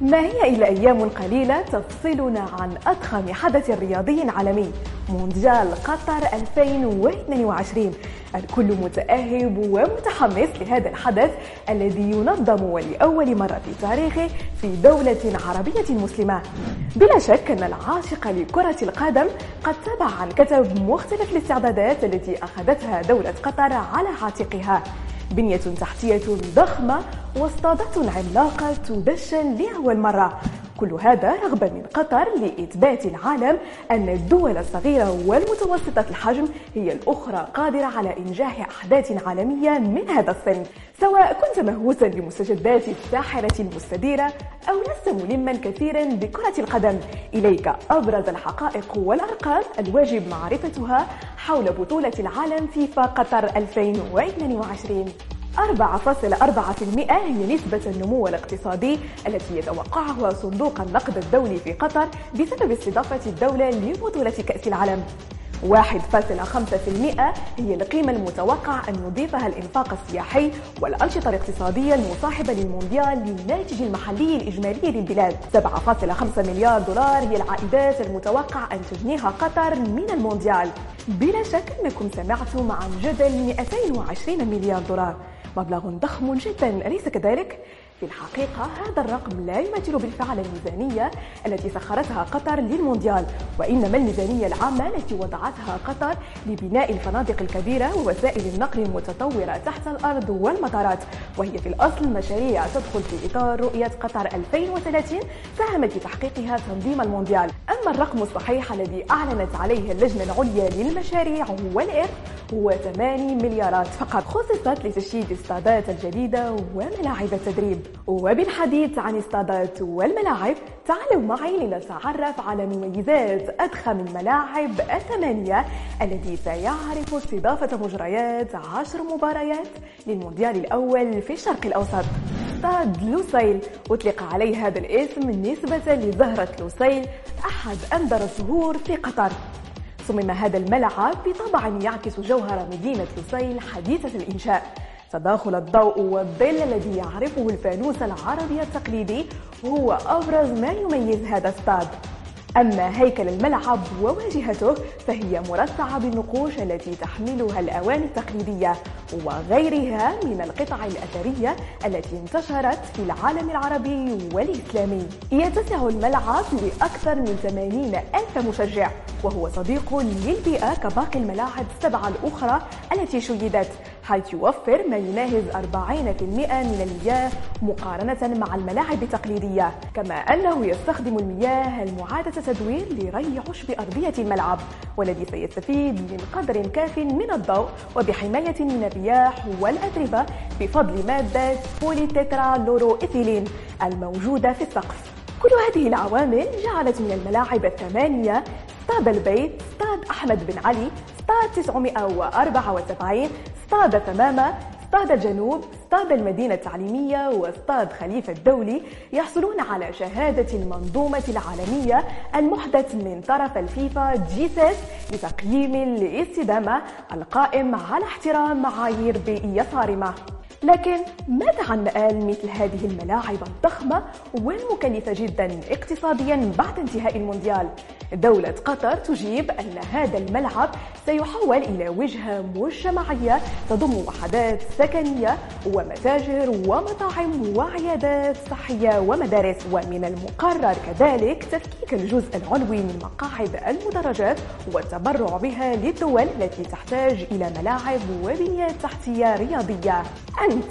ما هي إلا أيام قليلة تفصلنا عن أضخم حدث رياضي عالمي؟ مونديال قطر 2022 الكل متأهب ومتحمس لهذا الحدث الذي ينظم لأول مرة في تاريخه في دولة عربية مسلمة. بلا شك أن العاشق لكرة القدم قد تابع عن كتب مختلف الاستعدادات التي أخذتها دولة قطر على عاتقها. بنية تحتية ضخمة واصطادة عملاقة تدشن لأول مرة كل هذا رغبة من قطر لإثبات العالم أن الدول الصغيرة والمتوسطة الحجم هي الأخرى قادرة على إنجاح أحداث عالمية من هذا الصنف سواء كنت مهووسا بمستجدات الساحرة المستديرة أو لست ملما كثيرا بكرة القدم. إليك أبرز الحقائق والأرقام الواجب معرفتها حول بطولة العالم فيفا قطر 2022 4.4% هي نسبة النمو الاقتصادي التي يتوقعها صندوق النقد الدولي في قطر بسبب استضافة الدولة لبطولة كأس العالم. 1.5% هي القيمة المتوقع أن يضيفها الإنفاق السياحي والأنشطة الاقتصادية المصاحبة للمونديال للناتج المحلي الإجمالي للبلاد. 7.5 مليار دولار هي العائدات المتوقع أن تجنيها قطر من المونديال. بلا شك أنكم سمعتم عن جدل 220 مليار دولار. مبلغ ضخم جدا أليس كذلك؟ في الحقيقة هذا الرقم لا يمثل بالفعل الميزانية التي سخرتها قطر للمونديال وإنما الميزانية العامة التي وضعتها قطر لبناء الفنادق الكبيرة ووسائل النقل المتطورة تحت الأرض والمطارات وهي في الأصل مشاريع تدخل في إطار رؤية قطر 2030 ساهمت في تحقيقها تنظيم المونديال. أما الرقم الصحيح الذي أعلنت عليه اللجنة العليا للمشاريع والإرث هو 8 مليارات فقط خصصت لتشييد استادات الجديدة وملاعب التدريب. وبالحديث عن استادات والملاعب تعالوا معي لنتعرف على مميزات أضخم الملاعب الثمانية التي سيعرف استضافة مجريات عشر مباريات للمونديال الأول في الشرق الأوسط. استاد لوسيل أطلق عليه هذا الاسم نسبة لزهرة لوسيل أحد أندر الزهور في قطر. صمم هذا الملعب بطبع يعكس جوهر مدينة لوسيل حديثة الإنشاء. تداخل الضوء والظل الذي يعرفه الفانوس العربي التقليدي هو أبرز ما يميز هذا الستاد أما هيكل الملعب وواجهته فهي مرصعة بالنقوش التي تحملها الأواني التقليدية وغيرها من القطع الأثرية التي انتشرت في العالم العربي والإسلامي. يتسع الملعب لأكثر من 80 ألف مشجع وهو صديق للبيئة كباقي الملاعب السبعة الأخرى التي شيدت. حيث يوفر ما يناهز 40% من المياه مقارنة مع الملاعب التقليدية كما أنه يستخدم المياه المعادة تدوير لري عشب أرضية الملعب والذي سيستفيد من قدر كاف من الضوء وبحماية من الرياح والأتربة بفضل مادة بولي تترا لورو إثيلين الموجودة في السقف. كل هذه العوامل جعلت من الملاعب الثمانية استاد البيت استاد أحمد بن علي استاد 974 استاد تمامة استاد الجنوب استاد المدينة التعليمية واستاد خليفة الدولي يحصلون على شهادة المنظومة العالمية المحدث من طرف الفيفا جي لتقييم الاستدامة القائم على احترام معايير بيئية صارمة لكن ماذا عن مآل مثل هذه الملاعب الضخمة والمكلفة جدا اقتصاديا بعد انتهاء المونديال؟ دولة قطر تجيب أن هذا الملعب سيحول إلى وجهة مجتمعية تضم وحدات سكنية ومتاجر ومطاعم وعيادات صحية ومدارس ومن المقرر كذلك تفكيك الجزء العلوي من مقاعد المدرجات والتبرع بها للدول التي تحتاج إلى ملاعب وبنيات تحتية رياضية أنت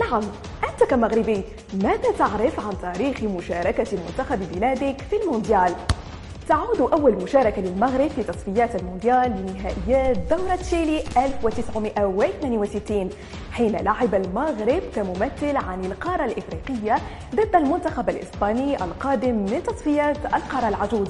نعم أنت كمغربي ماذا تعرف عن تاريخ مشاركة منتخب بلادك في المونديال؟ تعود أول مشاركة للمغرب في تصفيات المونديال لنهائيات دورة تشيلي 1962 حين لعب المغرب كممثل عن القارة الإفريقية ضد المنتخب الإسباني القادم من تصفيات القارة العجوز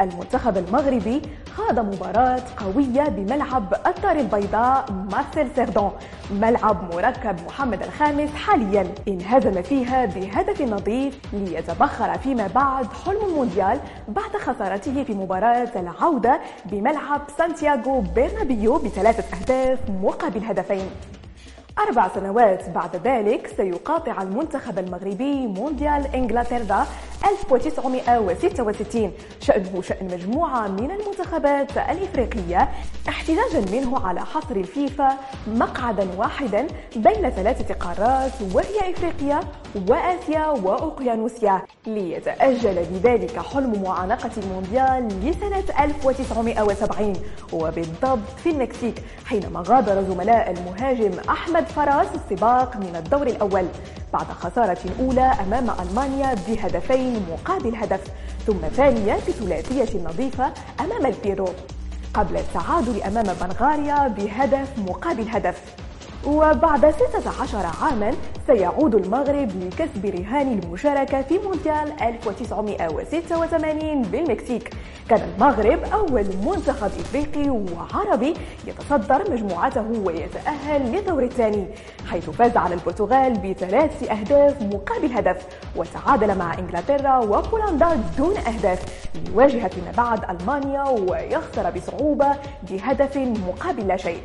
المنتخب المغربي خاض مباراة قوية بملعب الدار البيضاء مارسيل سيردان. ملعب مركب محمد الخامس حاليا انهزم فيها بهدف نظيف ليتبخر فيما بعد حلم المونديال بعد خسارته في مباراة العودة بملعب سانتياغو بيرنابيو بثلاثة أهداف مقابل هدفين. أربع سنوات بعد ذلك سيقاطع المنتخب المغربي مونديال إنجلترا 1966 شأنه شأن مجموعة من المنتخبات الإفريقية احتجاجا منه على حصر الفيفا مقعدا واحدا بين ثلاثة قارات وهي إفريقيا وآسيا وأوقيانوسيا ليتأجل بذلك حلم معانقة المونديال لسنة 1970 وبالضبط في المكسيك حينما غادر زملاء المهاجم أحمد فراس السباق من الدور الأول. بعد خسارة أولى أمام ألمانيا بهدفين مقابل هدف ثم ثانية بثلاثية نظيفة أمام البيرو. قبل التعادل أمام بلغاريا بهدف مقابل هدف. وبعد 16 عاما سيعود المغرب لكسب رهان المشاركة في مونديال 1986 بالمكسيك. كان المغرب أول منتخب إفريقي وعربي يتصدر مجموعته ويتأهل للدور الثاني حيث فاز على البرتغال بثلاث أهداف مقابل هدف وتعادل مع إنجلترا وبولندا دون أهداف. ليواجه فيما بعد ألمانيا ويخسر بصعوبة بهدف مقابل لا شيء.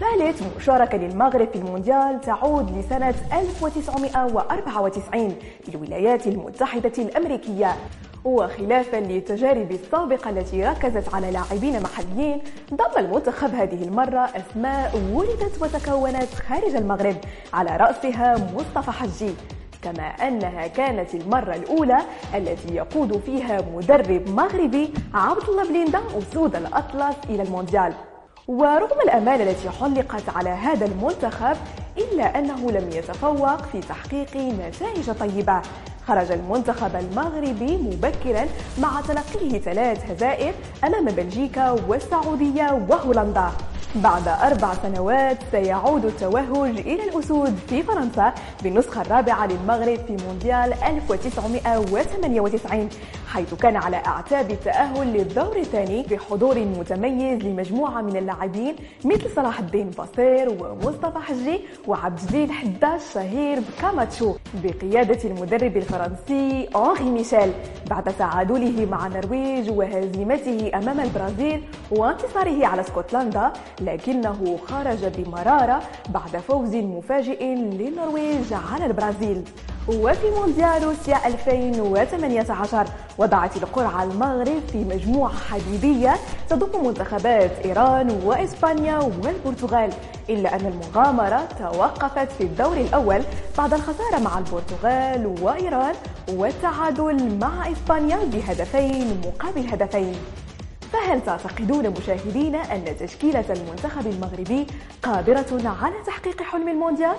ثالث مشاركة للمغرب في المونديال تعود لسنة 1994 في الولايات المتحدة الأمريكية. وخلافا للتجارب السابقة التي ركزت على لاعبين محليين ضم المنتخب هذه المرة أسماء ولدت وتكونت خارج المغرب على رأسها مصطفى حجي. كما أنها كانت المرة الأولى التي يقود فيها مدرب مغربي عبد الله بليندا أسود الأطلس إلى المونديال. ورغم الأمال التي حلقت على هذا المنتخب إلا أنه لم يتفوق في تحقيق نتائج طيبة. خرج المنتخب المغربي مبكرا مع تلقيه ثلاث هزائم أمام بلجيكا والسعودية وهولندا. بعد أربع سنوات سيعود التوهج إلى الأسود في فرنسا بالنسخة الرابعة للمغرب في مونديال 1998 حيث كان على أعتاب التأهل للدور الثاني بحضور متميز لمجموعة من اللاعبين مثل صلاح الدين بصير ومصطفى حجي وعبد الجليل حداش شهير بكاماتشو بقيادة المدرب الفرنسي أنغي ميشيل. بعد تعادله مع النرويج وهزيمته أمام البرازيل وانتصاره على اسكتلندا لكنه خرج بمرارة بعد فوز مفاجئ للنرويج على البرازيل. وفي مونديال روسيا 2018 وضعت القرعة المغرب في مجموعة حديدية تضم منتخبات إيران وإسبانيا والبرتغال إلا أن المغامرة توقفت في الدور الأول بعد الخسارة مع البرتغال وإيران والتعادل مع إسبانيا بهدفين مقابل هدفين فهل تعتقدون مشاهدينا أن تشكيلة المنتخب المغربي قادرة على تحقيق حلم المونديال؟